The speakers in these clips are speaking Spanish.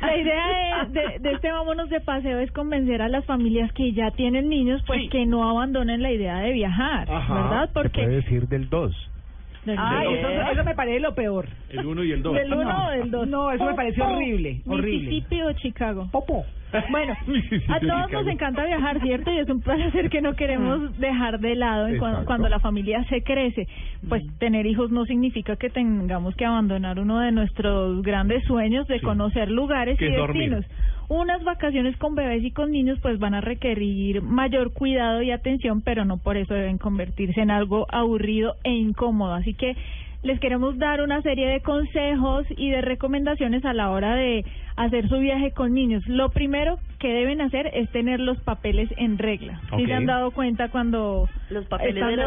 La idea de, de- de este vámonos de paseo es convencer a las familias que ya tienen niños, pues que no abandonen la idea de viajar, ¿verdad? Porque decir del 2. del, Ay, eso, eso me parece lo peor. El 1 y el 2. del uno o del dos. No, eso me parece horrible, horrible. Mississippi o Chicago. Popo. Bueno, a todos nos encanta viajar, ¿cierto? Y es un placer que no queremos dejar de lado en cuando, cuando la familia se crece. Pues tener hijos no significa que tengamos que abandonar uno de nuestros grandes sueños de conocer lugares y dormir. destinos. Unas vacaciones con bebés y con niños pues van a requerir mayor cuidado y atención, pero no por eso deben convertirse en algo aburrido e incómodo. Así que les queremos dar una serie de consejos y de recomendaciones a la hora de hacer su viaje con niños. Lo primero que deben hacer es tener los papeles en regla. Si se han dado cuenta cuando Los papeles están de de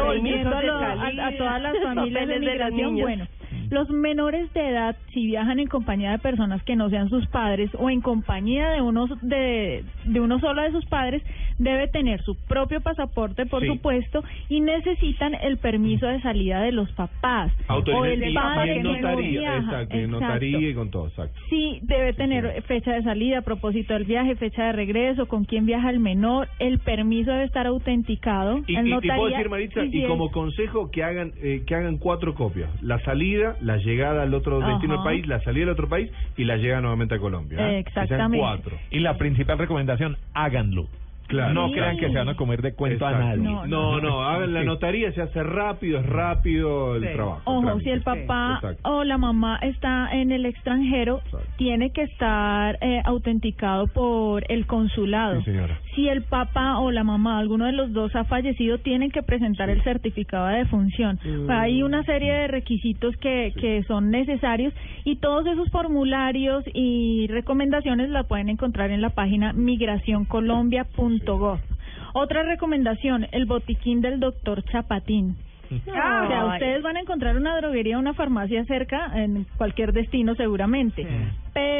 a, a- todas las familias de migración? niños. Bueno, los menores de edad, si viajan en compañía de personas que no sean sus padres o en compañía de uno, de, de uno solo de sus padres, debe tener su propio pasaporte, por Sí. supuesto, y necesitan el permiso de salida de los papás o el padre que no notaría, viaja. exacto, y en notaría y con todo, exacto. Sí, debe tener fecha de salida, propósito del viaje, fecha de regreso, con quién viaja el menor, el permiso debe estar autenticado. Y, puedo decir, Maritza, y como consejo que hagan eh, que hagan cuatro copias. La salida, la llegada al otro destino del país, la salida al otro país y la llegada nuevamente a Colombia. ¿eh? Que sean Exactamente. cuatro. Y la principal recomendación, háganlo. Claro. No Sí. crean que se van a comer de cuento a nadie. No, No, no, hagan la notaría, se hace rápido, es rápido el Sí. trabajo. Ojo, trámite. si el papá o la mamá está en el extranjero, Exacto. tiene que estar eh, autenticado por el consulado. Sí, señora. Si el papá o la mamá, alguno de los dos ha fallecido, tienen que presentar el certificado de defunción. Mm. Pues hay una serie de requisitos que, que son necesarios y todos esos formularios y recomendaciones la pueden encontrar en la página migracioncolombia.gov. Otra recomendación, el botiquín del doctor Chapatín. Ah, O sea, ustedes van a encontrar una droguería o una farmacia cerca en cualquier destino seguramente.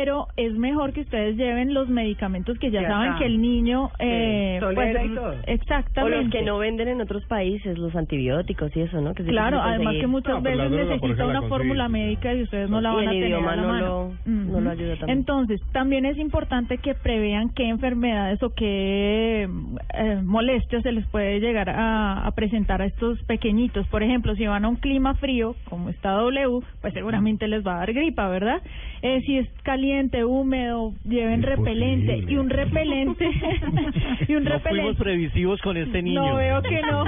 Pero es mejor que ustedes lleven los medicamentos que ya Ya saben está. que el niño... Eh, tolera y todo. O Exactamente. los que no venden en otros países, los antibióticos y eso, ¿no? Que Claro, además que muchas No, la veces necesita una fórmula médica y ustedes no la Y van el a tener idioma a la no mano. lo- no lo ayuda también. Entonces, también es importante que prevean qué enfermedades o qué eh, molestias se les puede llegar a, a presentar a estos pequeñitos. Por ejemplo, si van a un clima frío, como está W, pues seguramente les va a dar gripa, ¿verdad? Eh, si es caliente, húmedo, lleven Imposible. repelente y un repelente y un No fuimos repelente. previsivos con este niño. No veo que no.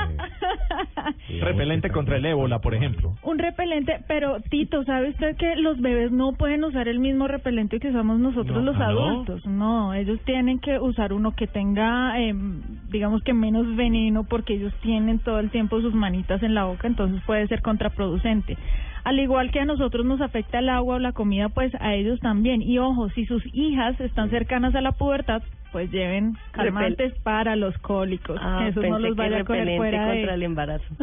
Repelente contra el ébola, por ejemplo. Un repelente, pero Tito, ¿sabe usted que los bebés no pueden usar el mismo repelente que usamos nosotros No, los ¿ah, no? adultos? No, ellos tienen que usar uno que tenga, eh, digamos que menos veneno, porque ellos tienen todo el tiempo sus manitas en la boca, entonces puede ser contraproducente. Al igual que a nosotros nos afecta el agua o la comida, pues a ellos también. Y ojo, si sus hijas están cercanas a la pubertad, pues lleven calmantes para los cólicos. Ah, Eso no los vaya a coger fuera de... contra el embarazo.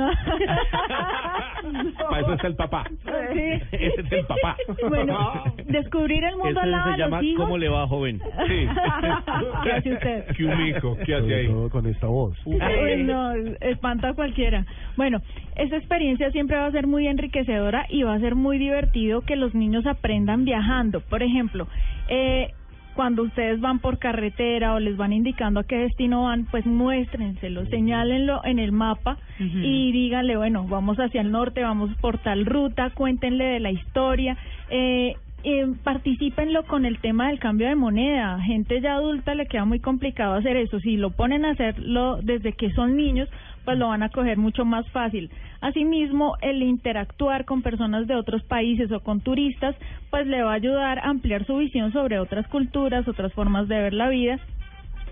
Para eso está el papá. Sí. Ese es el papá. Bueno, descubrir el mundo al lado de los hijos. le va, joven? Sí. ¿Qué hace usted? ¿Qué un hijo? ¿Qué hace ahí? con esta voz. Uy, no, espanta a cualquiera. Bueno, esta experiencia siempre va a ser muy enriquecedora y va a ser muy divertido que los niños aprendan viajando. Por ejemplo, eh, cuando ustedes van por carretera o les van indicando a qué destino van, pues muéstrenselo, señálenlo en el mapa y díganle, bueno, vamos hacia el norte, vamos por tal ruta, cuéntenle de la historia. Eh, eh, particípenlo con el tema del cambio de moneda. Gente ya adulta le queda muy complicado hacer eso. Si lo ponen a hacerlo desde que son niños, pues lo van a coger mucho más fácil. Asimismo, el interactuar con personas de otros países o con turistas, pues le va a ayudar a ampliar su visión sobre otras culturas, otras formas de ver la vida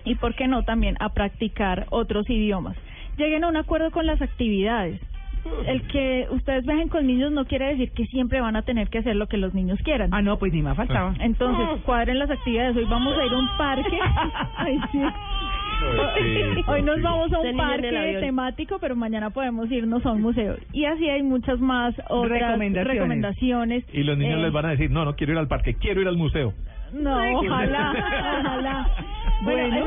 y, ¿por qué no?, también a practicar otros idiomas. Lleguen a un acuerdo con las actividades. El que ustedes viajen con niños no quiere decir que siempre van a tener que hacer lo que los niños quieran. Ah, no, pues ni más faltaba. Entonces, cuadren las actividades. Hoy vamos a ir a un parque. Ay, sí. Hoy nos vamos a un parque temático, pero mañana podemos irnos a un museo. Y así hay muchas más otras Recomendaciones. recomendaciones. Y los niños Eh, les van a decir, no, no quiero ir al parque, quiero ir al museo. No, ojalá, ojalá.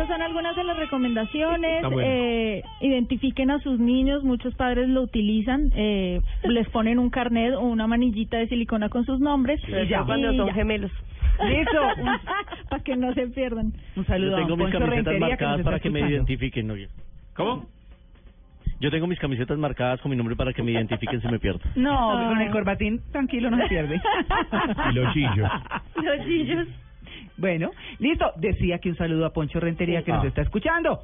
Esas son algunas de las recomendaciones. Bueno. Eh, identifiquen a sus niños. Muchos padres lo utilizan. Eh, les ponen un carnet o una manillita de silicona con sus nombres. Pero ya cuando son gemelos. Listo. Para que no se pierdan. Un saludo Yo tengo a mis camisetas que marcadas para que me identifiquen. ¿no? ¿Cómo? Yo tengo mis camisetas marcadas con mi nombre para que me identifiquen si me pierdo. No, con el corbatín tranquilo no se pierde. Y los chillos. Los chillos. Bueno, listo. Decía que un saludo a Poncho Rentería que nos Ah. está escuchando.